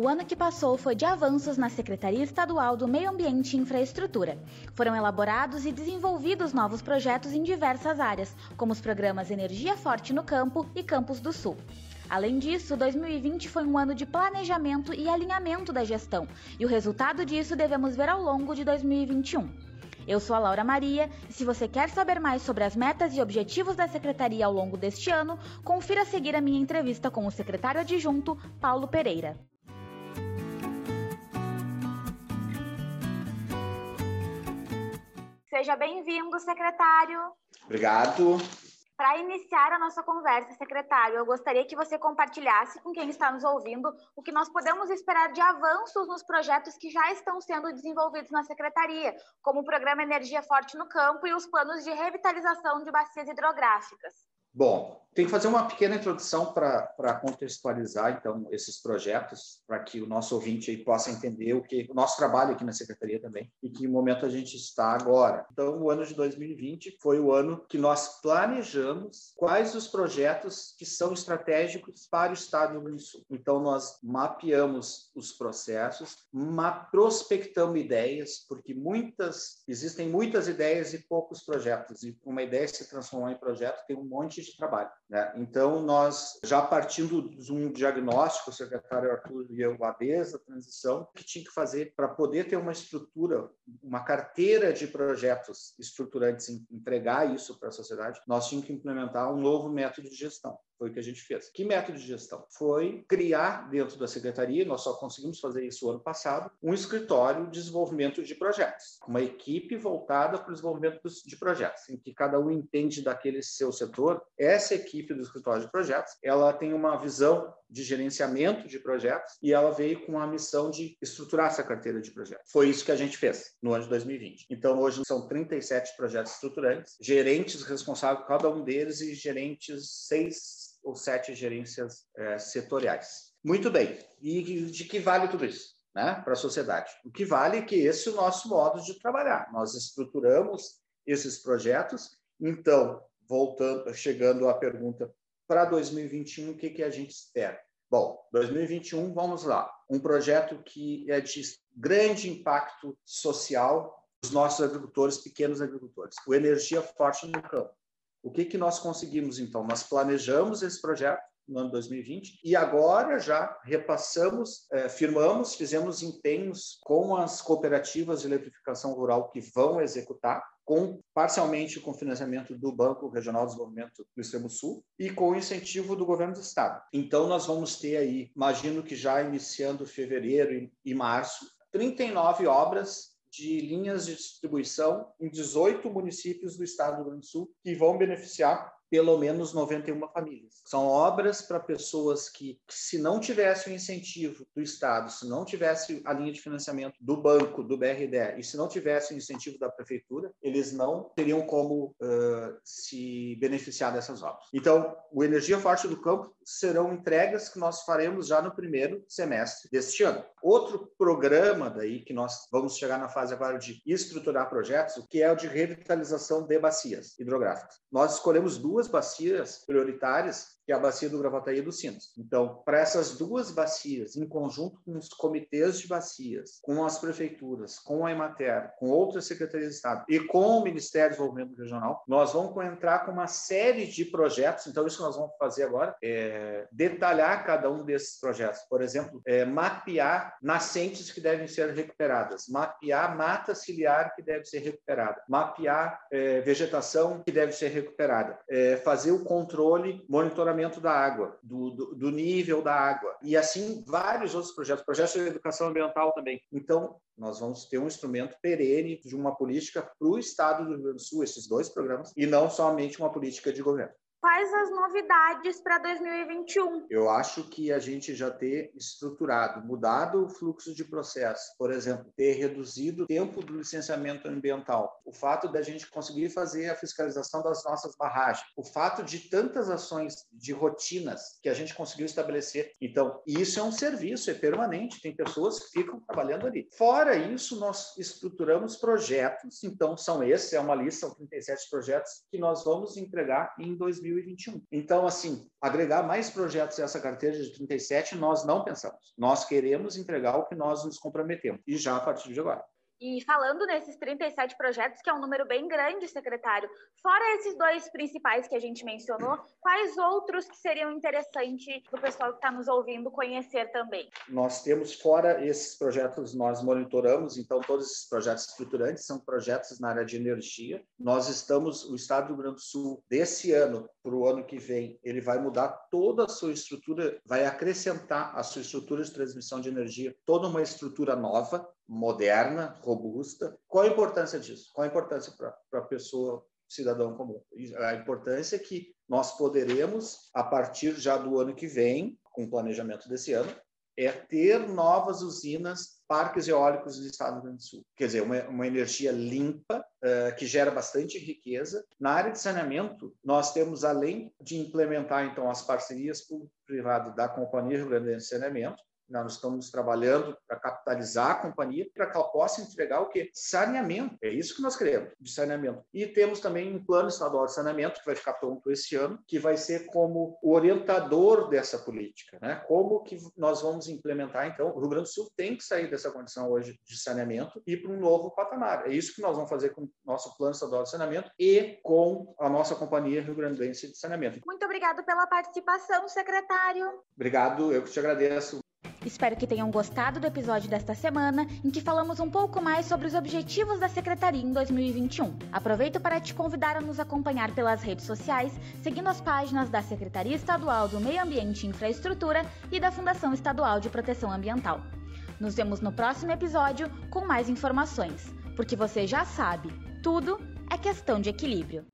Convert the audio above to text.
O ano que passou foi de avanços na Secretaria Estadual do Meio Ambiente e Infraestrutura. Foram elaborados e desenvolvidos novos projetos em diversas áreas, como os programas Energia Forte no Campo e Campos do Sul. Além disso, 2020 foi um ano de planejamento e alinhamento da gestão, e o resultado disso devemos ver ao longo de 2021. Eu sou a Laura Maria e se você quer saber mais sobre as metas e objetivos da secretaria ao longo deste ano, confira a seguir a minha entrevista com o secretário adjunto, Paulo Pereira. Seja bem-vindo, secretário. Obrigado. Para iniciar a nossa conversa, secretário, eu gostaria que você compartilhasse com quem está nos ouvindo o que nós podemos esperar de avanços nos projetos que já estão sendo desenvolvidos na secretaria, como o programa Energia Forte no Campo e os planos de revitalização de bacias hidrográficas. Bom, tem que fazer uma pequena introdução para contextualizar, então, esses projetos, para que o nosso ouvinte aí possa entender o que o nosso trabalho aqui na Secretaria também e que momento a gente está agora. Então, o ano de 2020 foi o ano que nós planejamos quais os projetos que são estratégicos para o Estado do Rio Grande do Sul. Então, nós mapeamos os processos, prospectamos ideias, porque muitas existem muitas ideias e poucos projetos, e uma ideia se transformar em projeto tem um monte de de trabalho. Né? Então, nós, já partindo de um diagnóstico, o secretário Arthur e eu, a desde transição, que tinha que fazer para poder ter uma estrutura, uma carteira de projetos estruturantes, entregar isso para a sociedade, nós tínhamos que implementar um novo método de gestão. Foi o que a gente fez. Que método de gestão? Foi criar dentro da secretaria, nós só conseguimos fazer isso ano passado, um escritório de desenvolvimento de projetos, uma equipe voltada para o desenvolvimento de projetos, em que cada um entende daquele seu setor. Essa equipe do escritório de projetos, ela tem uma visão de gerenciamento de projetos e ela veio com a missão de estruturar essa carteira de projetos. Foi isso que a gente fez no ano de 2020. Então, hoje são 37 projetos estruturantes, gerentes responsáveis por cada um deles e gerentes seis ou sete gerências é, setoriais. Muito bem. E de que vale tudo isso? Né, para a sociedade. O que vale é que esse é o nosso modo de trabalhar. Nós estruturamos esses projetos. Então, voltando, chegando à pergunta para 2021, o que, que a gente espera? Bom, 2021, vamos lá. Um projeto que é de grande impacto social dos nossos agricultores, pequenos agricultores. O Energia Forte no Campo. O que, que nós conseguimos, então? Nós planejamos esse projeto no ano 2020 e agora já repassamos, eh, firmamos, fizemos empenhos com as cooperativas de eletrificação rural que vão executar, com parcialmente com financiamento do Banco Regional de Desenvolvimento do Extremo Sul e com incentivo do governo do estado. Então nós vamos ter aí, imagino que já iniciando fevereiro e, e março, 39 obras de linhas de distribuição em 18 municípios do estado do Rio Grande do Sul que vão beneficiar pelo menos 91 famílias. São obras para pessoas que, se não tivesse o incentivo do Estado, se não tivesse a linha de financiamento do banco, do BRDE, e se não tivesse o incentivo da prefeitura, eles não teriam como uh, se beneficiar dessas obras. Então, o Energia Forte do Campo serão entregas que nós faremos já no primeiro semestre deste ano. Outro programa daí que nós vamos chegar na fase agora de estruturar projetos, que é o de revitalização de bacias hidrográficas. Nós escolhemos duas duas bacias prioritárias que é a bacia do Gravataí e do Sinos. Então, para essas duas bacias, em conjunto com os comitês de bacias, com as prefeituras, com a Emater, com outras secretarias de Estado e com o Ministério do Desenvolvimento Regional, nós vamos entrar com uma série de projetos. Então, isso que nós vamos fazer agora é detalhar cada um desses projetos. Por exemplo, é, mapear nascentes que devem ser recuperadas, mapear mata ciliar que deve ser recuperada, mapear é, vegetação que deve ser recuperada, é, fazer o controle, monitoramento monitoramento da água, do, do, do, nível da água, e assim vários outros projetos, projetos de educação ambiental também. Então, nós vamos ter um instrumento perene de uma política para o Estado do Rio Grande do Sul, esses dois programas, e não somente uma política de governo. Quais as novidades para 2021? Eu acho que a gente já ter estruturado, mudado o fluxo de processo, por exemplo, ter reduzido o tempo do licenciamento ambiental, o fato da gente conseguir fazer a fiscalização das nossas barragens, o fato de tantas ações de rotinas que a gente conseguiu estabelecer. Então, isso é um serviço, é permanente, tem pessoas que ficam trabalhando ali. Fora isso, nós estruturamos projetos, então são esses, é uma lista, são 37 projetos que nós vamos entregar em 2021 2021. Então, assim, agregar mais projetos a essa carteira de 37, nós não pensamos. Nós queremos entregar o que nós nos comprometemos, e já a partir de agora. E falando nesses 37 projetos, que é um número bem grande, secretário, fora esses dois principais que a gente mencionou, quais outros que seriam interessantes para o pessoal que está nos ouvindo conhecer também? Nós temos, fora esses projetos, nós monitoramos, então, todos esses projetos estruturantes são projetos na área de energia. Nós estamos, o Estado do Rio Grande do Sul, desse ano para o ano que vem, ele vai mudar toda a sua estrutura, vai acrescentar a sua estrutura de transmissão de energia, toda uma estrutura nova, moderna, robusta. Qual a importância disso? Qual a importância para a pessoa, cidadão comum? A importância é que nós poderemos, a partir já do ano que vem, com o planejamento desse ano, é ter novas usinas, parques eólicos no estado do Rio Grande do Sul. Quer dizer, uma, uma energia limpa, uh, que gera bastante riqueza. Na área de saneamento, nós temos, além de implementar, então, as parcerias público-privado da Companhia Rio Grande de Saneamento, nós estamos trabalhando para capitalizar a companhia para que ela possa entregar o quê? Saneamento. É isso que nós queremos, de saneamento. E temos também um plano estadual de saneamento que vai ficar pronto esse ano, que vai ser como o orientador dessa política, né? Como que nós vamos implementar então? O Rio Grande do Sul tem que sair dessa condição hoje de saneamento e para um novo patamar. É isso que nós vamos fazer com o nosso plano estadual de saneamento e com a nossa companhia Rio Grandense de saneamento. Muito obrigado pela participação, secretário. Obrigado, eu que te agradeço. Espero que tenham gostado do episódio desta semana, em que falamos um pouco mais sobre os objetivos da Secretaria em 2021. Aproveito para te convidar a nos acompanhar pelas redes sociais, seguindo as páginas da Secretaria Estadual do Meio Ambiente e Infraestrutura e da Fundação Estadual de Proteção Ambiental. Nos vemos no próximo episódio com mais informações, porque você já sabe, tudo é questão de equilíbrio.